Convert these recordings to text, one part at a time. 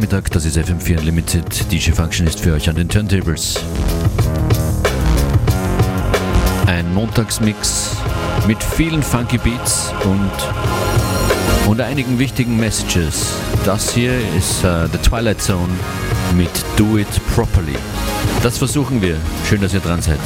Montagnachmittag, das ist FM4 Unlimited. DJ Function ist für euch an den Turntables. Ein Montagsmix mit vielen funky Beats und, und einigen wichtigen Messages. Das hier ist uh, The Twilight Zone mit Do It Properly. Das versuchen wir. Schön, dass ihr dran seid.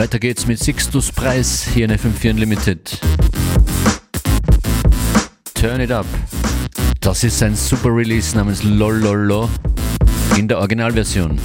Weiter geht's mit Sixtus Preis hier in FM4 Unlimited. Turn It Up. Das ist ein super Release namens Lololo in der Originalversion.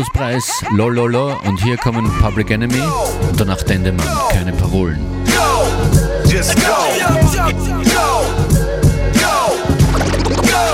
Sixtus-Preis, Lololo und hier kommen Public Enemy und danach Dendemann, keine Parolen. Go! Just go! Go! Go! Go!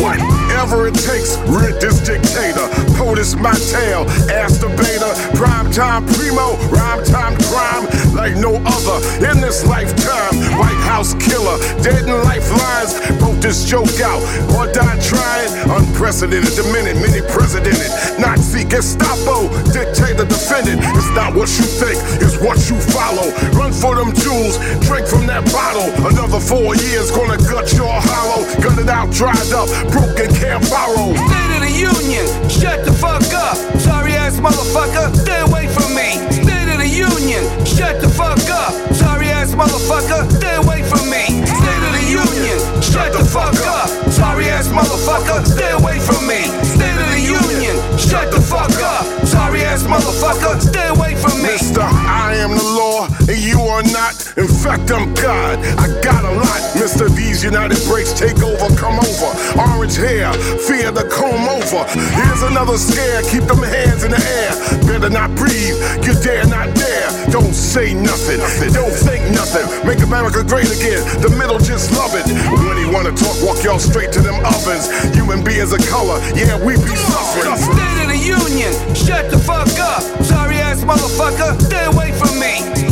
Whatever it takes, rid this dictator. POTUS my tail, ask the beta. Prime time primo, rhyme time crime like no other in this lifetime. White House killer, dead in lifelines. Broke this joke out or die trying. Unprecedented, the minute, many presidented. Nazi, Gestapo, dictator, defendant. It's not what you think, it's what you follow. Run for them jewels, drink from that bottle. Another four years, gonna gut your hollow. Gut it out, dried up, broken, can't borrow. State of the Union, shut the fuck up. Sorry ass motherfucker, stay away from me. Union, shut the fuck up. Sorry ass motherfucker, stay away from me. State of the Union, shut the fuck up. Sorry ass motherfucker, stay away from me. State of the Union, shut the fuck up. Sorry ass motherfucker, stay away from me. Mister, I am the law, and you are not. In fact, I'm God. I got a lot. Mister, V's United breaks take over, come over. Orange hair, fear the comb over. Here's another scare, keep them hands in the air. Better not breathe, you dare not dare. Don't say nothing, don't think nothing. Make America great again, the middle just love it. When he wanna talk, walk y'all straight to them ovens. Human beings of color, yeah, we be suffering. State of the Union, shut the fuck up. Sorry ass motherfucker, stay away from me.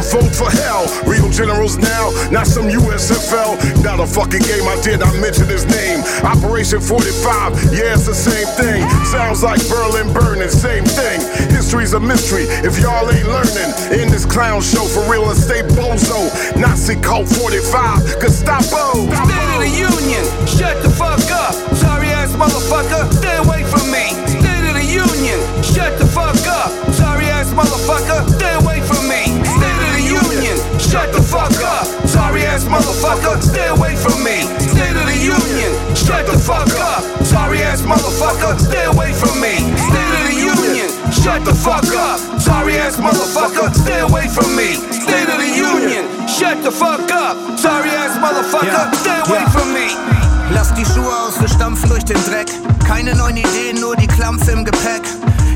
vote for hell. Real generals now, not some USFL. Not a fucking game, I did not mention his name. Operation 45, yeah, it's the same thing. Sounds like Berlin burning, same thing. History's a mystery if y'all ain't learning. In this clown show for real estate bozo. Nazi cult 45, Gestapo. State of the Union, shut the fuck up. Sorry ass motherfucker, stay away from me. State of the Union, shut the fuck up. Sorry ass motherfucker, shut the fuck up. Sorry ass motherfucker, stay away from me. State of the Union, shut the fuck up. Sorry ass motherfucker, stay away from me. State of the Union, shut the fuck up. Sorry ass motherfucker, stay away from me. State of the Union, shut the fuck up. Sorry ass motherfucker, stay away from me. Lass die Schuhe aus, wir stampfen durch den Dreck. Keine neuen Ideen, nur die Klampfe im Gepäck.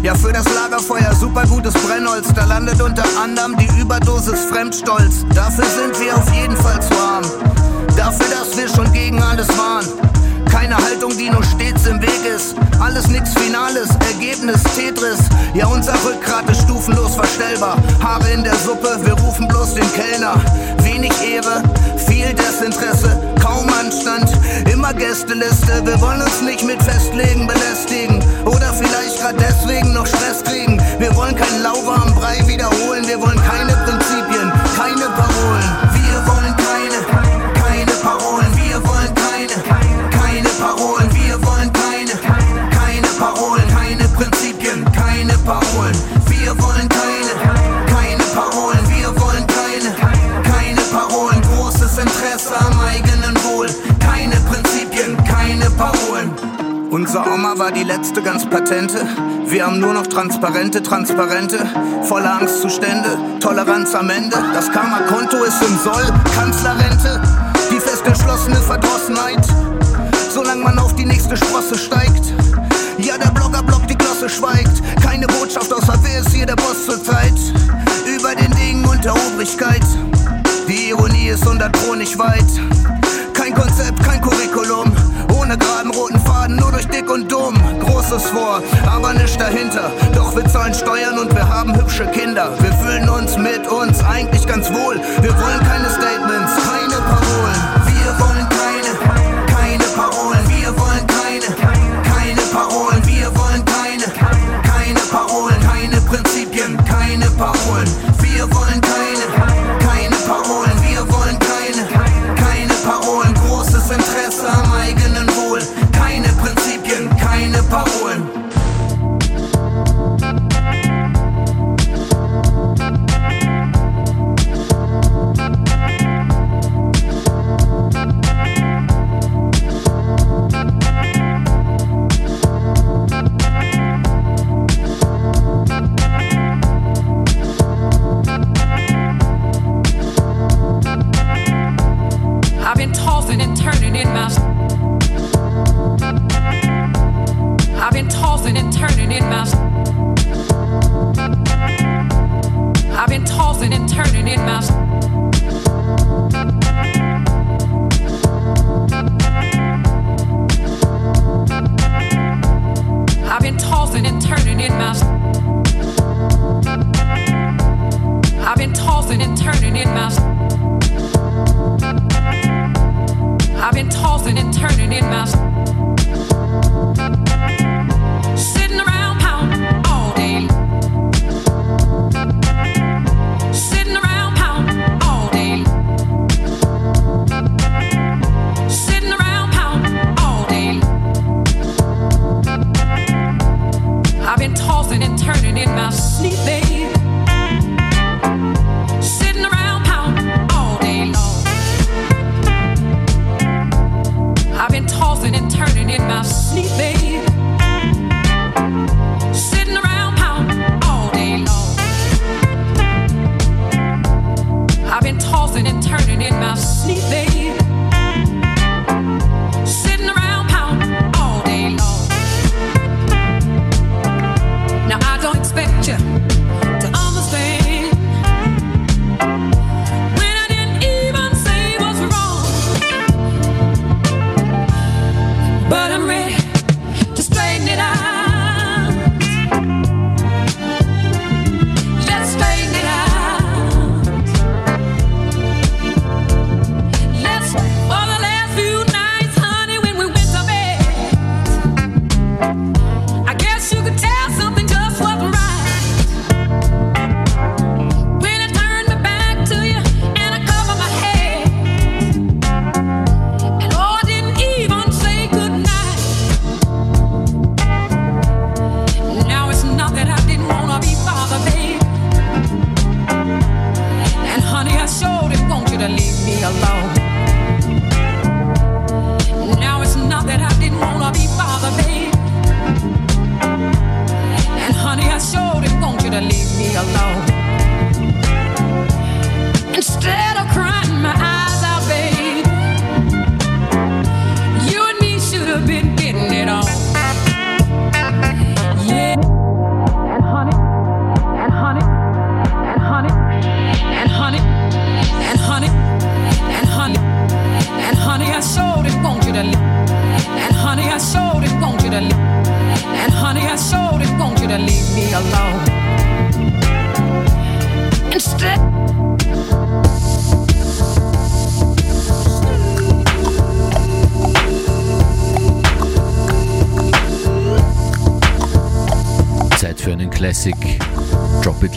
Ja, für das Lagerfeuer super gutes Brennholz. Da landet unter anderem die Überdosis Fremdstolz. Dafür sind wir auf jeden Fall zu arm. Dafür, dass wir schon gegen alles waren. Keine Haltung, die nur stets im Weg ist. Alles nix Finales, Ergebnis Tetris. Ja, unser Rückgrat ist stufenlos verstellbar. Haare in der Suppe, wir rufen bloß den Kellner. Wenig Ehre, viel Desinteresse, kaum Anstand. Immer Gästeliste, wir wollen uns nicht mit Festlegen belästigen. Oder vielleicht grad deswegen noch Stress kriegen. Wir wollen kein lauwarmen Brei wiederholen. Wir wollen keine Interesse am eigenen Wohl. Keine Prinzipien, keine Parolen. Unser Oma war die letzte ganz patente. Wir haben nur noch transparente, transparente, voller Angstzustände, Toleranz am Ende. Das Karma-Konto ist im Soll, Kanzlerrente, die fest entschlossene Verdrossenheit. Solange man auf die nächste Sprosse steigt. Ja, der Blogger blockt die Glosse schweigt. Keine Botschaft außer wer ist hier der Boss zur Zeit. Über den Dingen und der Obrigkeit. Ironie ist Pro nicht weit. Kein Konzept, kein Curriculum. Ohne geraden roten Faden, nur durch dick und dumm. Großes vor, aber nicht dahinter. Doch wir zahlen Steuern und wir haben hübsche Kinder. Wir fühlen uns mit uns eigentlich ganz wohl. Wir wollen keine Statements, keine Parolen. Wir wollen keine, keine Parolen. Wir wollen keine, keine Parolen.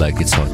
Drop it like it's hot.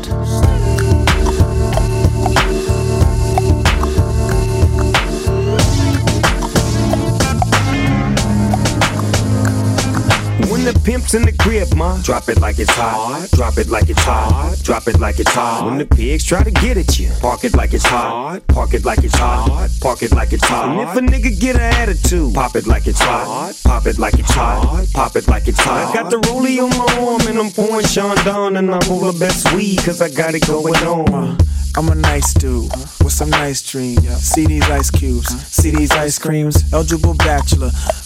When the pimp's in the crib, ma, drop it like it's hot. Drop it like it's hot. Drop it like it's hot. When the pigs try to get at you, park it like it's hot. Park it like it's hot. Park it like it's hot. And if a nigga get an attitude, pop it like it's hot. Pop it like it's hot. Pop it like it's hot. I got the rollie on my arm and I'm pouring Sean down and I roll the best weed cause I got it going on. Uh, I'm a nice dude with some nice dreams. See these ice cubes, see these ice creams. Eligible bachelor,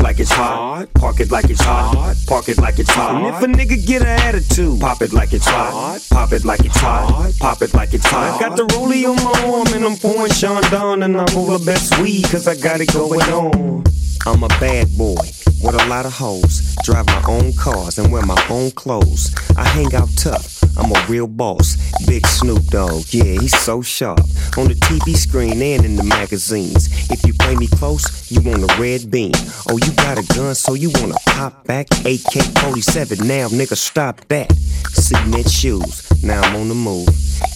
like it's hot. Park it like it's hot. Park it like it's hot. And if a nigga get an attitude, pop it like it's hot. Pop it like it's hot. Pop it like it's hot. I got the rollie on my arm and I'm pouring Chandon and I roll the best weed cause I got it going on. I'm a bad boy with a lot of hoes. Drive my own cars and wear my own clothes. I hang out tough. I'm a real boss. Big Snoop Dogg, yeah, he's so sharp. On the TV screen and in the magazines. If you play me close, you want a red beam. Oh, you got a gun, so you wanna pop back? AK 47, now nigga, stop that. Cement shoes, now I'm on the move.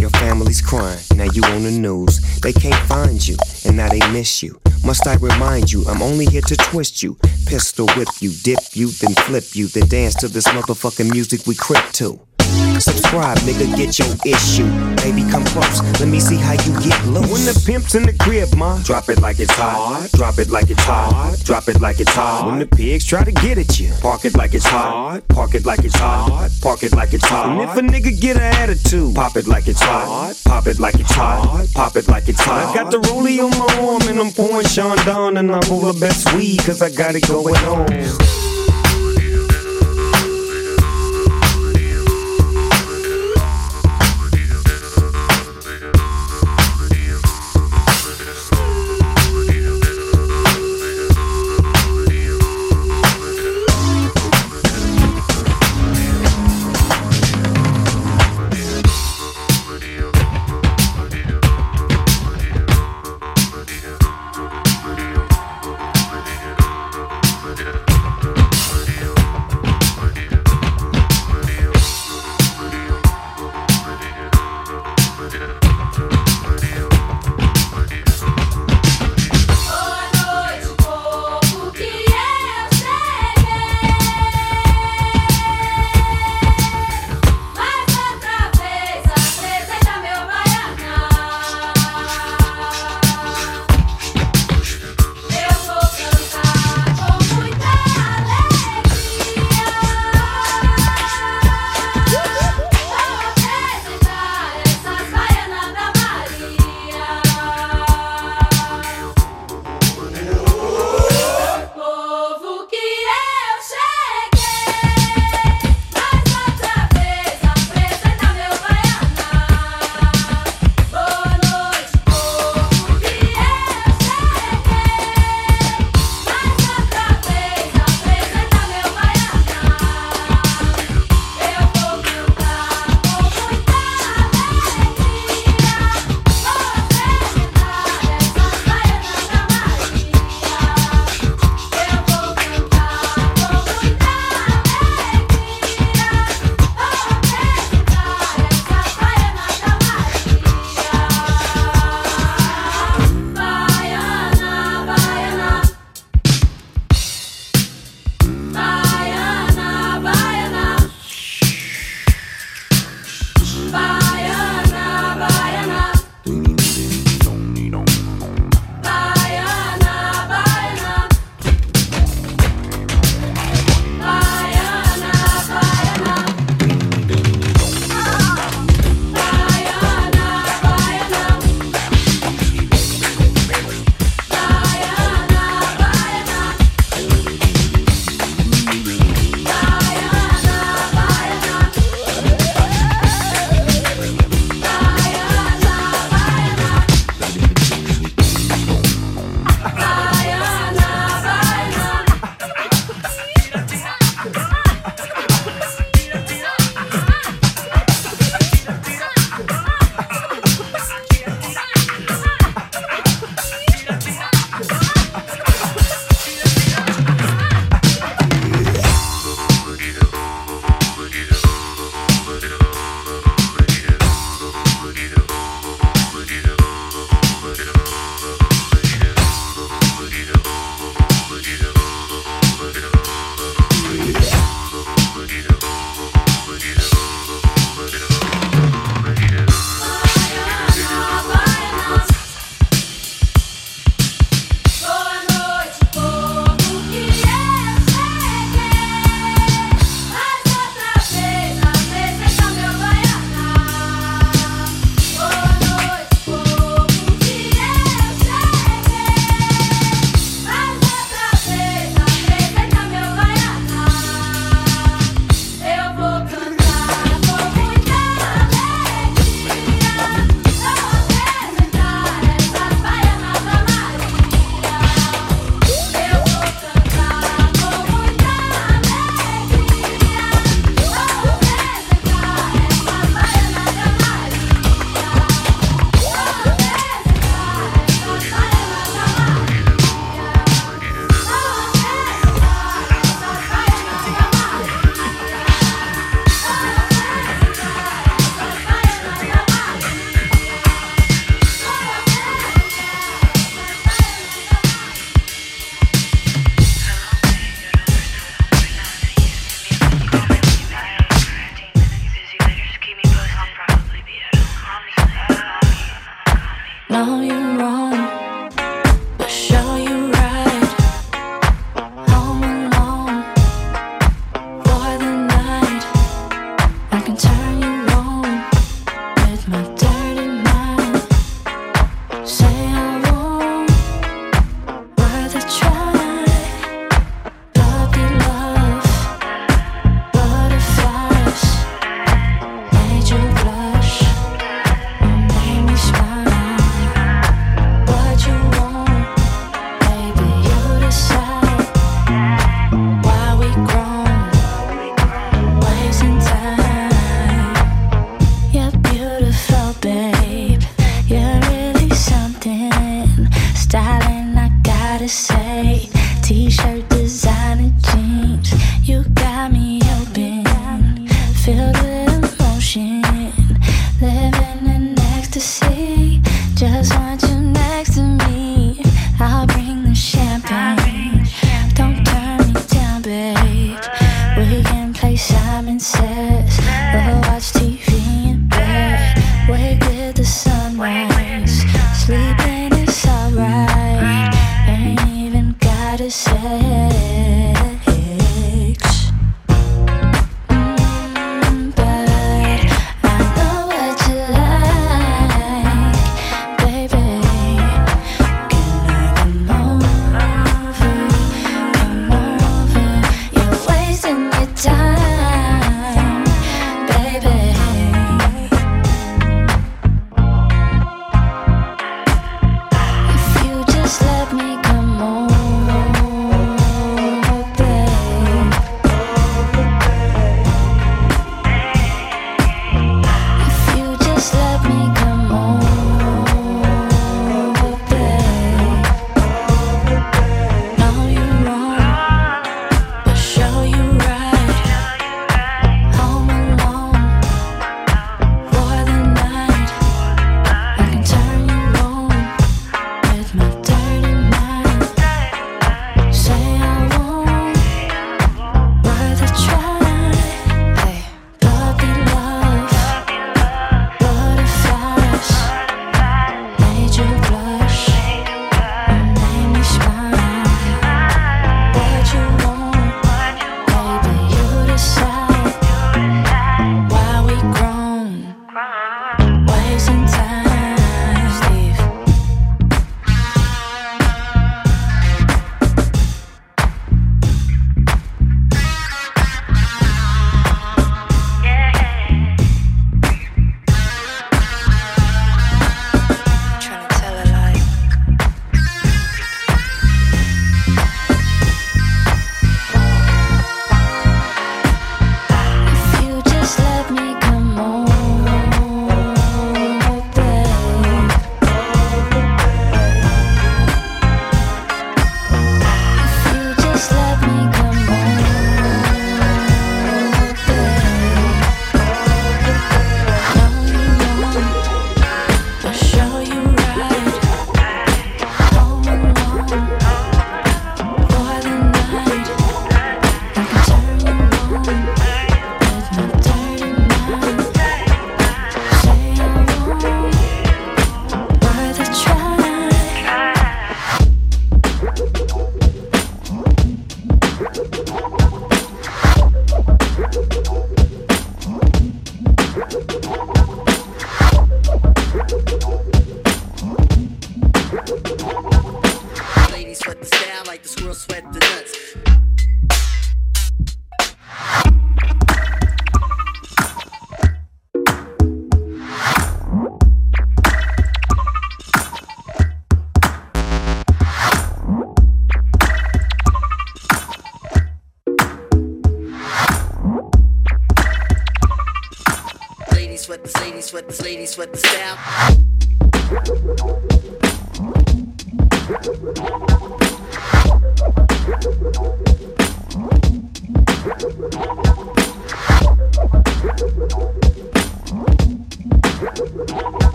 Your family's crying, now you on the news. They can't find you, and now they miss you. Must I remind you, I'm only here to twist you. Pistol whip you, dip you, then flip you, then dance to this motherfucking music we crip to. Subscribe, nigga, get your issue. Baby, come close, let me see how you get loose. When the pimp's in the crib, ma, drop it like it's hot. Drop it like it's hot. Drop it like it's hot. When the pigs try to get at you, park it like it's hot. Park it like it's hot. Park it like it's hot. And if a nigga get an attitude, pop it like it's hot. Pop it like it's hot. Pop it like it's hot. I got the rollie on my arm and I'm pouring Chandon and I roll the best weed cause I got it going on.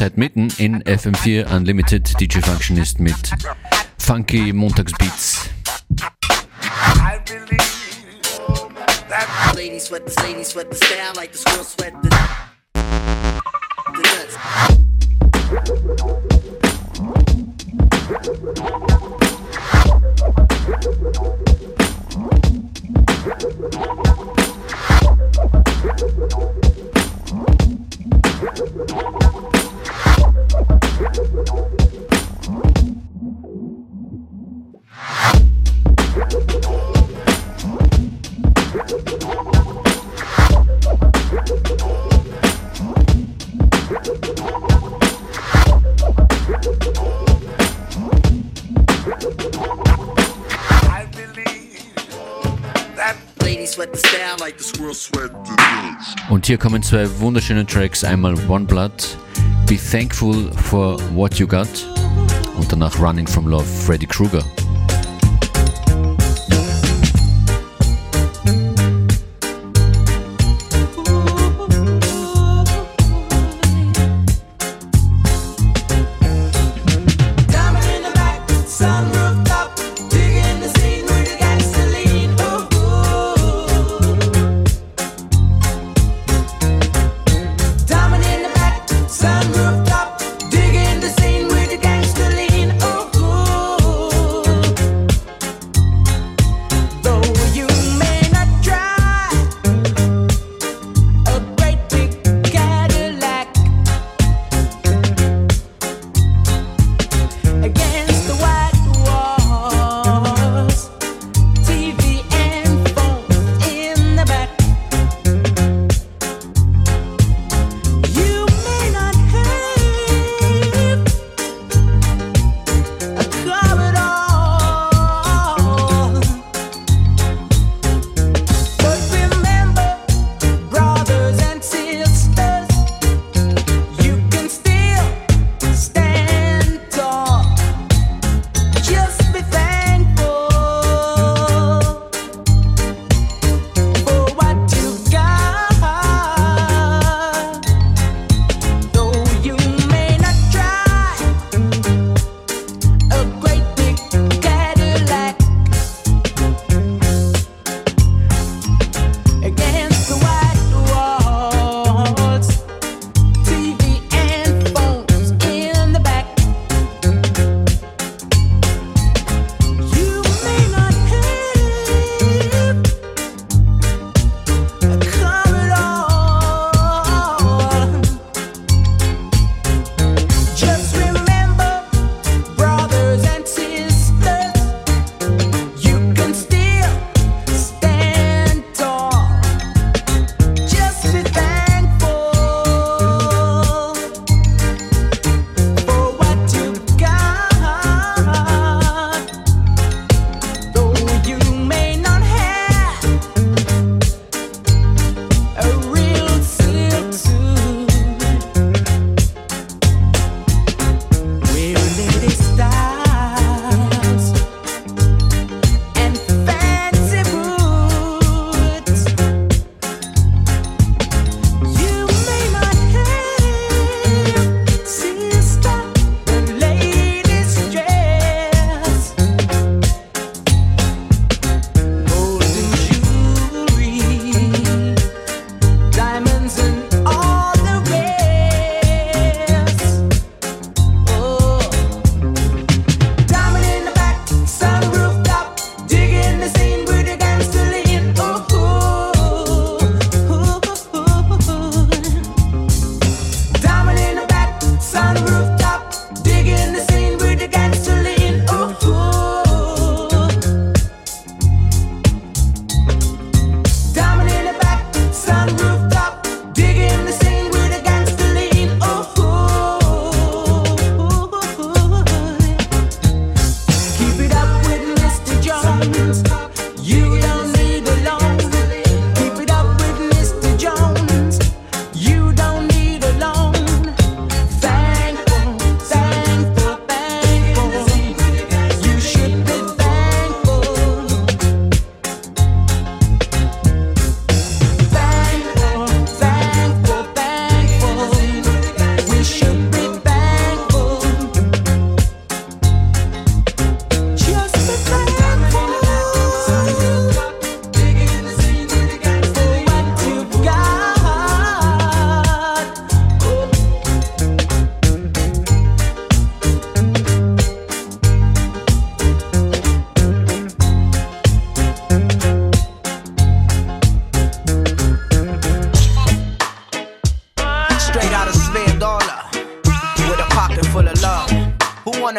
Seid mitten in FM4 Unlimited DJ Functionist mit funky Montagsbeats. Ladies. I hier kommen zwei wunderschöne Tracks. Einmal One Blood, Be Thankful for What You Got und danach Running from Love, Freddy Krueger.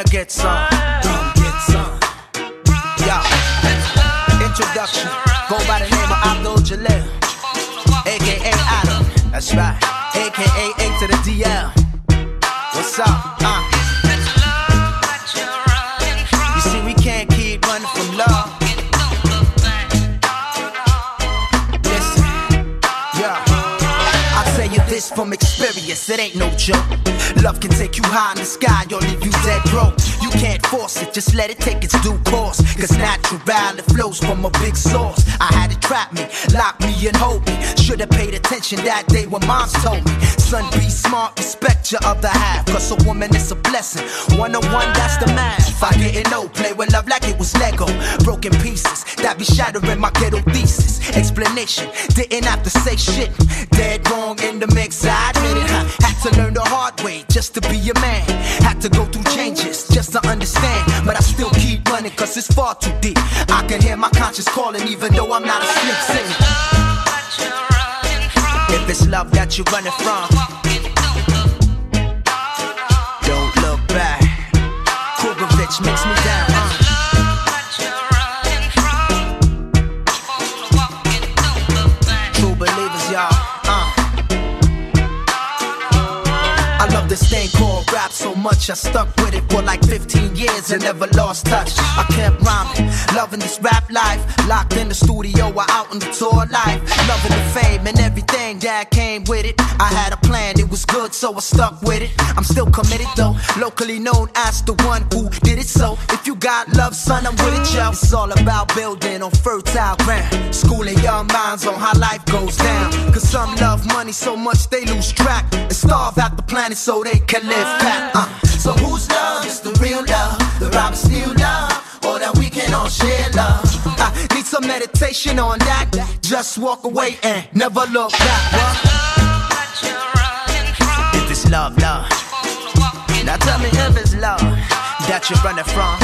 Wanna get some. Come get some. Yo, introduction. Go by the name of Abdul Jalil, aka Adam. That's right, aka A to the DL. What's up? Uh. You see, we can't keep running from love. Listen, yeah. I'll tell you this from experience, it ain't no joke. It, just let it take its due course. Cause natural, it flows from a big source. I had it trap me, lock me and hold me. Should've paid attention that day when moms told me. Son, be smart, respect your other half. Cause a woman is a blessing. One on one, that's the math. If I didn't know, play with love like it was Lego. Broken pieces, that be shattering my ghetto thesis. Explanation, didn't have to say shit. Dead wrong in the mix, I admit it. Had to learn the hard way just to be a man. Had to go through changes just to understand. But I still keep running cause it's far too deep. I can hear my conscience calling even though I'm not asleep singing. It's love that you're running from, don't look back. Krugovich makes me down. Uh. True believers, y'all. I love this thing called rap so much I stuck with it for like 15 years and never lost touch. I kept rhyming, loving this rap life. Locked in the studio or out on the tour life. Loving the fame and everything that came with it. I had a plan, it was good, so I stuck with it. I'm still committed though, locally known as the one who did it. So if you got love, son, I'm with it, yo. It's all about building on fertile ground. Schooling young minds on how life goes down. Cause some love money so much they lose track and starve out the planet so they can live fat. Uh. So whose love is the real love? Robert Steele love? Or that we can all share love? I need some meditation on that. Just walk away and never look back. What? If it's love, love. Now tell me if it's love that you're running from.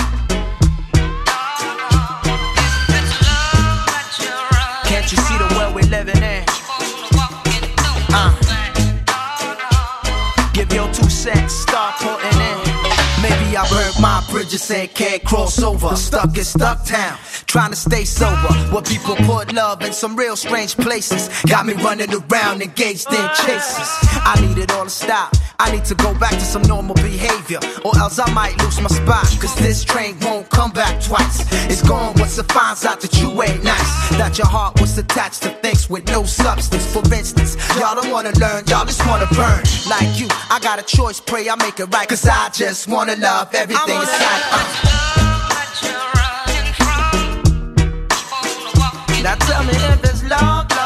Can't you see burnt my bridges and can't cross over. Stuck in stuck town, trying to stay sober. Where people put love in some real strange places. Got me running around engaged in chases. I need it all to stop. I need to go back to some normal behavior, or else I might lose my spot. Cause this train won't come back twice. It's gone once it finds out that you ain't nice. That your heart was attached to things with no substance. For instance, y'all don't wanna learn, y'all just wanna burn. Like you, I got a choice, pray I make it right. Cause I just wanna love everything inside. Now tell me if it's love.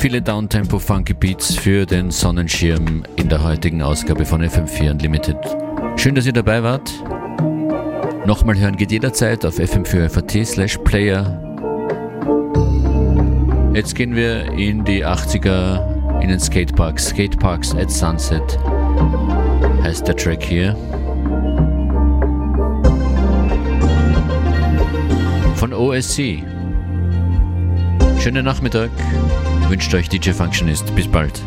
Viele Downtempo Funky Beats für den Sonnenschirm in der heutigen Ausgabe von FM4 Unlimited. Schön, dass ihr dabei wart. Nochmal hören geht jederzeit auf fm4 slash player. Jetzt gehen wir in die 80er in den Skateparks. Skateparks at Sunset heißt der Track hier. Von OSC. Schönen Nachmittag. Wünscht euch DJ Functionist. Bis bald.